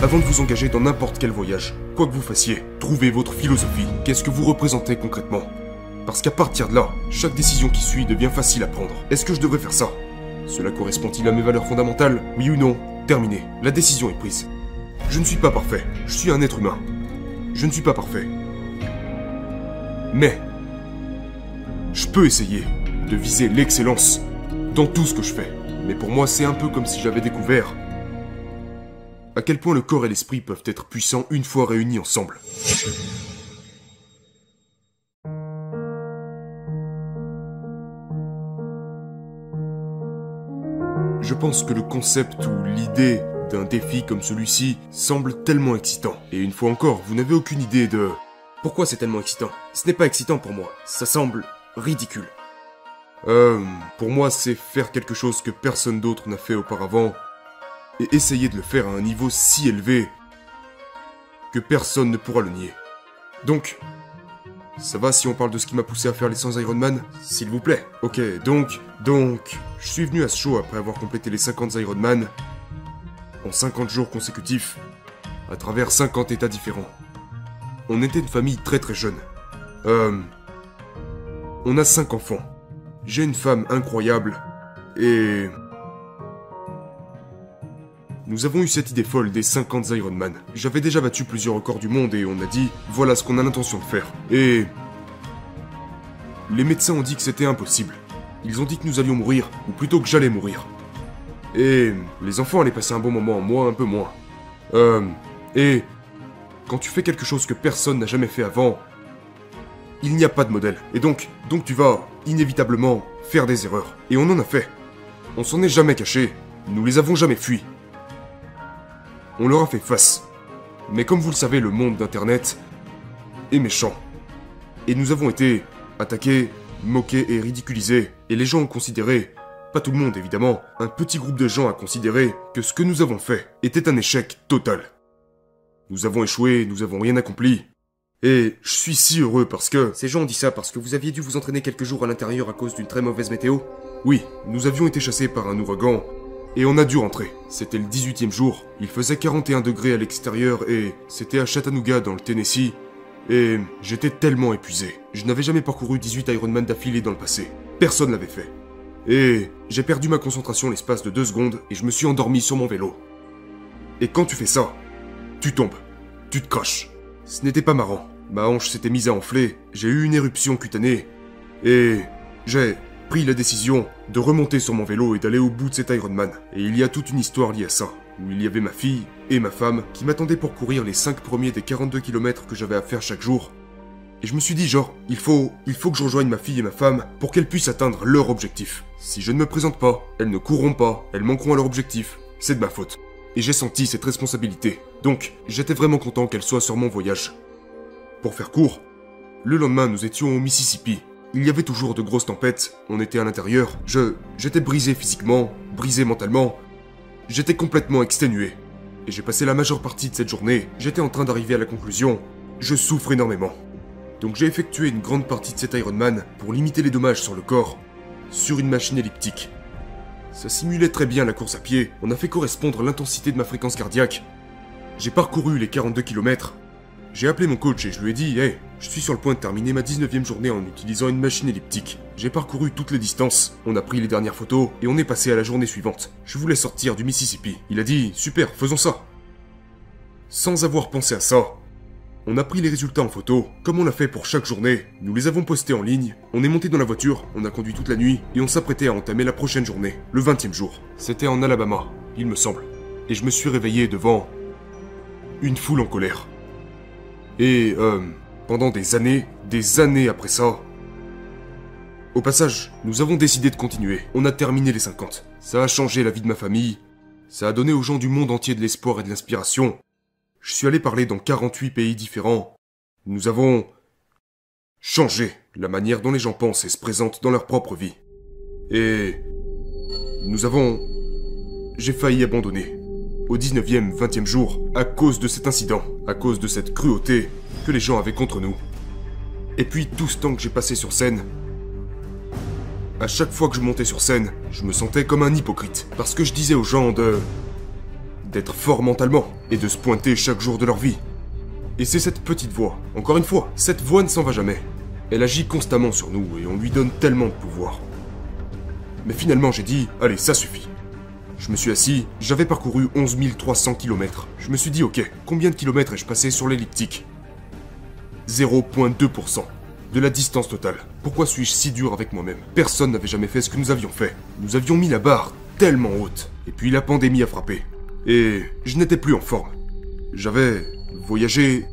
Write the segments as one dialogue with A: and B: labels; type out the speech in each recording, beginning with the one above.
A: Avant de vous engager dans n'importe quel voyage, quoi que vous fassiez, trouvez votre philosophie. Qu'est-ce que vous représentez concrètement? Parce qu'à partir de là, chaque décision qui suit devient facile à prendre. Est-ce que je devrais faire ça? Cela correspond-il à mes valeurs fondamentales? Oui ou non? Terminé. La décision est prise. Je ne suis pas parfait. Je suis un être humain. Je ne suis pas parfait. Mais, je peux essayer de viser l'excellence dans tout ce que je fais. Mais pour moi, c'est un peu comme si j'avais découvert à quel point le corps et l'esprit peuvent être puissants une fois réunis ensemble. Je pense que le concept ou l'idée d'un défi comme celui-ci semble tellement excitant. Et une fois encore, vous n'avez aucune idée de... Pourquoi c'est tellement excitant Ce n'est pas excitant pour moi, ça semble ridicule. Euh, pour moi, c'est faire quelque chose que personne d'autre n'a fait auparavant et essayer de le faire à un niveau si élevé que personne ne pourra le nier. Donc, ça va si on parle de ce qui m'a poussé à faire les 100 Ironman S'il vous plaît. Ok, donc, donc, je suis venu à ce show après avoir complété les 50 Ironman en 50 jours consécutifs à travers 50 états différents. On était une famille très très jeune. Euh, on a 5 enfants. J'ai une femme incroyable et nous avons eu cette idée folle des 50 Ironman. J'avais déjà battu plusieurs records du monde et on a dit voilà ce qu'on a l'intention de faire. Et. Les médecins ont dit que c'était impossible. Ils ont dit que nous allions mourir, ou plutôt que j'allais mourir. Et les enfants allaient passer un bon moment, moi un peu moins. Euh. Et. Quand tu fais quelque chose que personne n'a jamais fait avant, il n'y a pas de modèle. Et donc, donc tu vas inévitablement faire des erreurs. Et on en a fait. On s'en est jamais caché. Nous les avons jamais fuis on leur a fait face. Mais comme vous le savez, le monde d'Internet est méchant. Et nous avons été attaqués, moqués et ridiculisés. Et les gens ont considéré, pas tout le monde évidemment, un petit groupe de gens a considéré que ce que nous avons fait était un échec total. Nous avons échoué, nous avons rien accompli. Et je suis si heureux parce que...
B: Ces gens ont dit ça parce que vous aviez dû vous entraîner quelques jours à l'intérieur à cause d'une très mauvaise météo
A: Oui, nous avions été chassés par un ouragan et on a dû rentrer. C'était le 18e jour, il faisait 41 degrés à l'extérieur et c'était à Chattanooga dans le Tennessee. Et j'étais tellement épuisé. Je n'avais jamais parcouru 18 Ironman d'affilée dans le passé. Personne l'avait fait. Et j'ai perdu ma concentration l'espace de deux secondes et je me suis endormi sur mon vélo. Et quand tu fais ça, tu tombes, tu te craches. Ce n'était pas marrant. Ma hanche s'était mise à enfler, j'ai eu une éruption cutanée et j'ai pris la décision de remonter sur mon vélo et d'aller au bout de cet Ironman. Et il y a toute une histoire liée à ça, où il y avait ma fille et ma femme qui m'attendaient pour courir les 5 premiers des 42 km que j'avais à faire chaque jour. Et je me suis dit genre, il faut, il faut que je rejoigne ma fille et ma femme pour qu'elles puissent atteindre leur objectif. Si je ne me présente pas, elles ne courront pas, elles manqueront à leur objectif. C'est de ma faute. Et j'ai senti cette responsabilité. Donc, j'étais vraiment content qu'elles soient sur mon voyage. Pour faire court, le lendemain nous étions au Mississippi, il y avait toujours de grosses tempêtes, on était à l'intérieur, je... j'étais brisé physiquement, brisé mentalement, j'étais complètement exténué. Et j'ai passé la majeure partie de cette journée, j'étais en train d'arriver à la conclusion, je souffre énormément. Donc j'ai effectué une grande partie de cet Ironman pour limiter les dommages sur le corps, sur une machine elliptique. Ça simulait très bien la course à pied, on a fait correspondre l'intensité de ma fréquence cardiaque. J'ai parcouru les 42 km j'ai appelé mon coach et je lui ai dit Hey, je suis sur le point de terminer ma 19e journée en utilisant une machine elliptique. J'ai parcouru toutes les distances, on a pris les dernières photos et on est passé à la journée suivante. Je voulais sortir du Mississippi. Il a dit Super, faisons ça. Sans avoir pensé à ça, on a pris les résultats en photo, comme on l'a fait pour chaque journée. Nous les avons postés en ligne. On est monté dans la voiture, on a conduit toute la nuit et on s'apprêtait à entamer la prochaine journée, le 20e jour. C'était en Alabama, il me semble. Et je me suis réveillé devant une foule en colère. Et, euh, pendant des années, des années après ça... Au passage, nous avons décidé de continuer. On a terminé les 50. Ça a changé la vie de ma famille. Ça a donné aux gens du monde entier de l'espoir et de l'inspiration. Je suis allé parler dans 48 pays différents. Nous avons changé la manière dont les gens pensent et se présentent dans leur propre vie. Et nous avons... J'ai failli abandonner au 19e, 20e jour, à cause de cet incident, à cause de cette cruauté que les gens avaient contre nous. Et puis tout ce temps que j'ai passé sur scène, à chaque fois que je montais sur scène, je me sentais comme un hypocrite, parce que je disais aux gens de... d'être forts mentalement et de se pointer chaque jour de leur vie. Et c'est cette petite voix, encore une fois, cette voix ne s'en va jamais. Elle agit constamment sur nous et on lui donne tellement de pouvoir. Mais finalement j'ai dit, allez, ça suffit. Je me suis assis, j'avais parcouru 11 300 km. Je me suis dit, ok, combien de kilomètres ai-je passé sur l'elliptique? 0,2% de la distance totale. Pourquoi suis-je si dur avec moi-même? Personne n'avait jamais fait ce que nous avions fait. Nous avions mis la barre tellement haute. Et puis la pandémie a frappé. Et je n'étais plus en forme. J'avais voyagé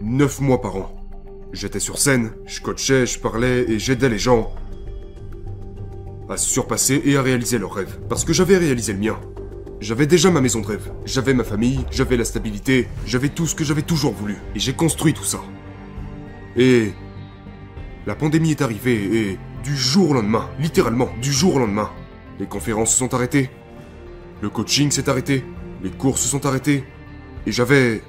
A: 9 mois par an. J'étais sur scène, je coachais, je parlais et j'aidais les gens à se surpasser et à réaliser leurs rêves. Parce que j'avais réalisé le mien. J'avais déjà ma maison de rêve. J'avais ma famille, j'avais la stabilité, j'avais tout ce que j'avais toujours voulu. Et j'ai construit tout ça. Et la pandémie est arrivée et du jour au lendemain, littéralement du jour au lendemain, les conférences se sont arrêtées, le coaching s'est arrêté, les cours se sont arrêtés, et j'avais...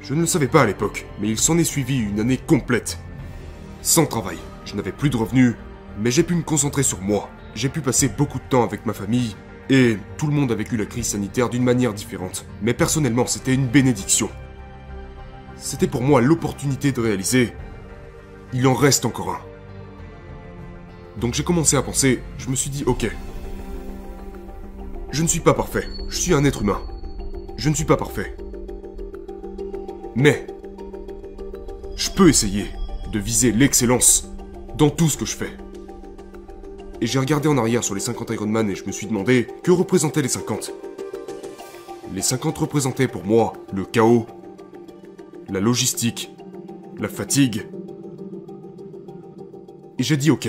A: Je ne le savais pas à l'époque, mais il s'en est suivi une année complète. Sans travail. Je n'avais plus de revenus, mais j'ai pu me concentrer sur moi. J'ai pu passer beaucoup de temps avec ma famille, et tout le monde a vécu la crise sanitaire d'une manière différente. Mais personnellement, c'était une bénédiction. C'était pour moi l'opportunité de réaliser il en reste encore un. Donc j'ai commencé à penser, je me suis dit, ok. Je ne suis pas parfait, je suis un être humain. Je ne suis pas parfait. Mais, je peux essayer de viser l'excellence dans tout ce que je fais. Et j'ai regardé en arrière sur les 50 Ironman et je me suis demandé que représentaient les 50. Les 50 représentaient pour moi le chaos, la logistique, la fatigue, et j'ai dit ok.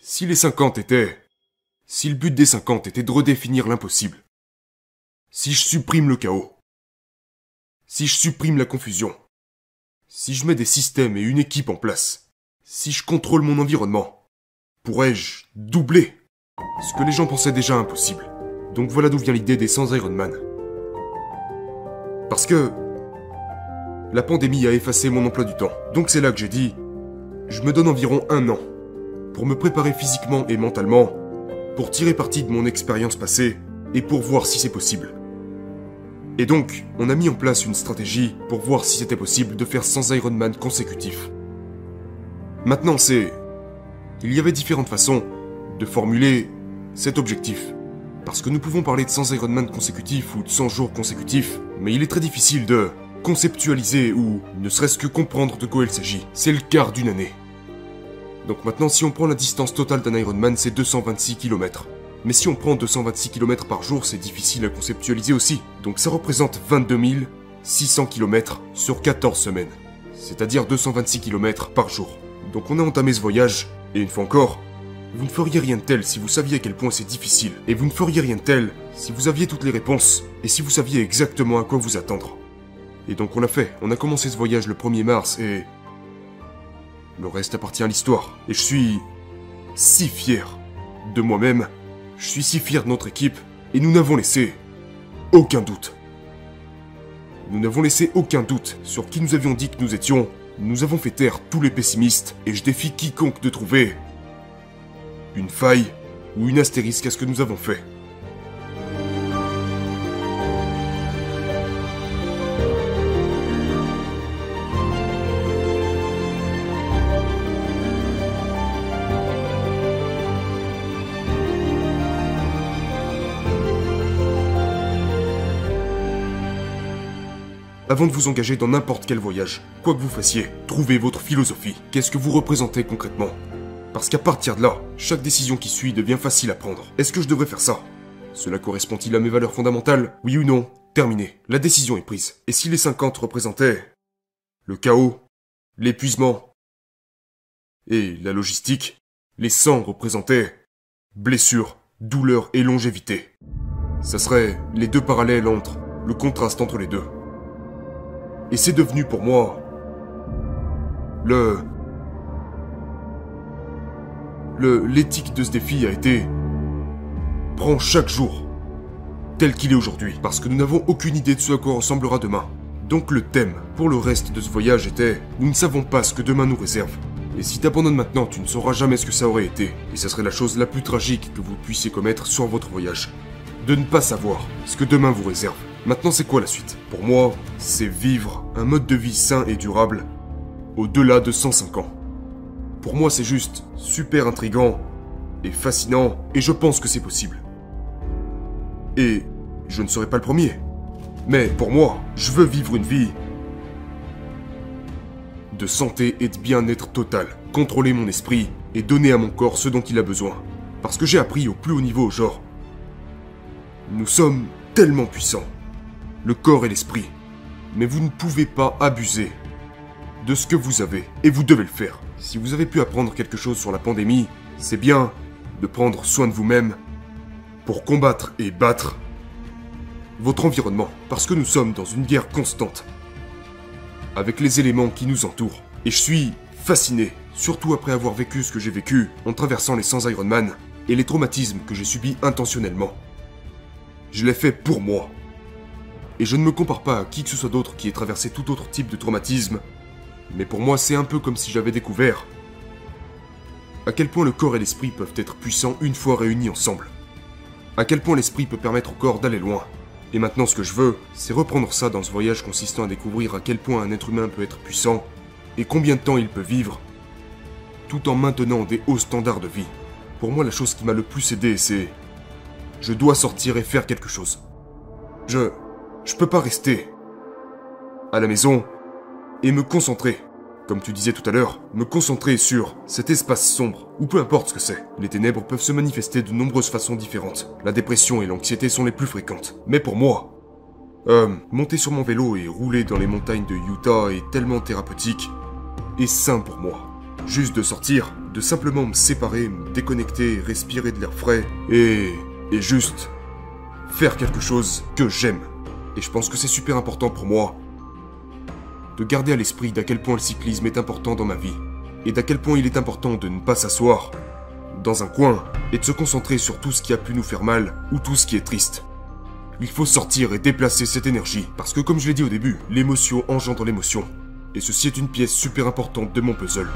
A: Si les 50 étaient... Si le but des 50 était de redéfinir l'impossible. Si je supprime le chaos. Si je supprime la confusion. Si je mets des systèmes et une équipe en place. Si je contrôle mon environnement. Pourrais-je doubler ce que les gens pensaient déjà impossible? Donc voilà d'où vient l'idée des 100 Iron Man. Parce que la pandémie a effacé mon emploi du temps. Donc c'est là que j'ai dit, je me donne environ un an pour me préparer physiquement et mentalement, pour tirer parti de mon expérience passée et pour voir si c'est possible. Et donc, on a mis en place une stratégie pour voir si c'était possible de faire 100 Ironman consécutifs. Maintenant, c'est... Il y avait différentes façons de formuler cet objectif. Parce que nous pouvons parler de 100 Ironman consécutifs ou de 100 jours consécutifs, mais il est très difficile de conceptualiser ou ne serait-ce que comprendre de quoi il s'agit. C'est le quart d'une année. Donc maintenant, si on prend la distance totale d'un Ironman, c'est 226 km. Mais si on prend 226 km par jour, c'est difficile à conceptualiser aussi. Donc ça représente 22 600 km sur 14 semaines. C'est-à-dire 226 km par jour. Donc on a entamé ce voyage, et une fois encore, vous ne feriez rien de tel si vous saviez à quel point c'est difficile. Et vous ne feriez rien de tel si vous aviez toutes les réponses, et si vous saviez exactement à quoi vous attendre. Et donc on l'a fait. On a commencé ce voyage le 1er mars et... Le reste appartient à l'histoire. Et je suis... si fier de moi-même. Je suis si fier de notre équipe. Et nous n'avons laissé... aucun doute. Nous n'avons laissé aucun doute sur qui nous avions dit que nous étions. Nous avons fait taire tous les pessimistes et je défie quiconque de trouver une faille ou une astérisque à ce que nous avons fait. Avant de vous engager dans n'importe quel voyage, quoi que vous fassiez, trouvez votre philosophie. Qu'est-ce que vous représentez concrètement? Parce qu'à partir de là, chaque décision qui suit devient facile à prendre. Est-ce que je devrais faire ça? Cela correspond-il à mes valeurs fondamentales? Oui ou non? Terminé. La décision est prise. Et si les 50 représentaient le chaos, l'épuisement et la logistique, les 100 représentaient blessure, douleur et longévité. Ça serait les deux parallèles entre le contraste entre les deux. Et c'est devenu pour moi le le l'éthique de ce défi a été prends chaque jour tel qu'il est aujourd'hui parce que nous n'avons aucune idée de ce à quoi ressemblera demain. Donc le thème pour le reste de ce voyage était nous ne savons pas ce que demain nous réserve. Et si t'abandonnes maintenant, tu ne sauras jamais ce que ça aurait été. Et ça serait la chose la plus tragique que vous puissiez commettre sur votre voyage. de ne pas savoir ce que demain vous réserve. Maintenant, c'est quoi la suite? Pour moi, c'est vivre un mode de vie sain et durable au-delà de 105 ans. Pour moi, c'est juste super intrigant et fascinant, et je pense que c'est possible. Et je ne serai pas le premier. Mais pour moi, je veux vivre une vie de santé et de bien-être total, contrôler mon esprit et donner à mon corps ce dont il a besoin. Parce que j'ai appris au plus haut niveau, genre, nous sommes tellement puissants, le corps et l'esprit, mais vous ne pouvez pas abuser de ce que vous avez, et vous devez le faire. Si vous avez pu apprendre quelque chose sur la pandémie, c'est bien de prendre soin de vous-même pour combattre et battre votre environnement, parce que nous sommes dans une guerre constante avec les éléments qui nous entourent. Et je suis fasciné, surtout après avoir vécu ce que j'ai vécu en traversant les 100 Ironman et les traumatismes que j'ai subis intentionnellement. Je l'ai fait pour moi. Et je ne me compare pas à qui que ce soit d'autre qui ait traversé tout autre type de traumatisme, mais pour moi c'est un peu comme si j'avais découvert à quel point le corps et l'esprit peuvent être puissants une fois réunis ensemble. À quel point l'esprit peut permettre au corps d'aller loin, et maintenant, ce que je veux, c'est reprendre ça dans ce voyage consistant à découvrir à quel point un être humain peut être puissant et combien de temps il peut vivre, tout en maintenant des hauts standards de vie. Pour moi, la chose qui m'a le plus aidé, c'est. Je dois sortir et faire quelque chose. Je. Je peux pas rester. à la maison et me concentrer comme tu disais tout à l'heure, me concentrer sur cet espace sombre, ou peu importe ce que c'est. Les ténèbres peuvent se manifester de nombreuses façons différentes. La dépression et l'anxiété sont les plus fréquentes. Mais pour moi, euh, monter sur mon vélo et rouler dans les montagnes de Utah est tellement thérapeutique et sain pour moi. Juste de sortir, de simplement me séparer, me déconnecter, respirer de l'air frais et. et juste faire quelque chose que j'aime. Et je pense que c'est super important pour moi de garder à l'esprit d'à quel point le cyclisme est important dans ma vie, et d'à quel point il est important de ne pas s'asseoir dans un coin et de se concentrer sur tout ce qui a pu nous faire mal ou tout ce qui est triste. Il faut sortir et déplacer cette énergie, parce que comme je l'ai dit au début, l'émotion engendre l'émotion, et ceci est une pièce super importante de mon puzzle.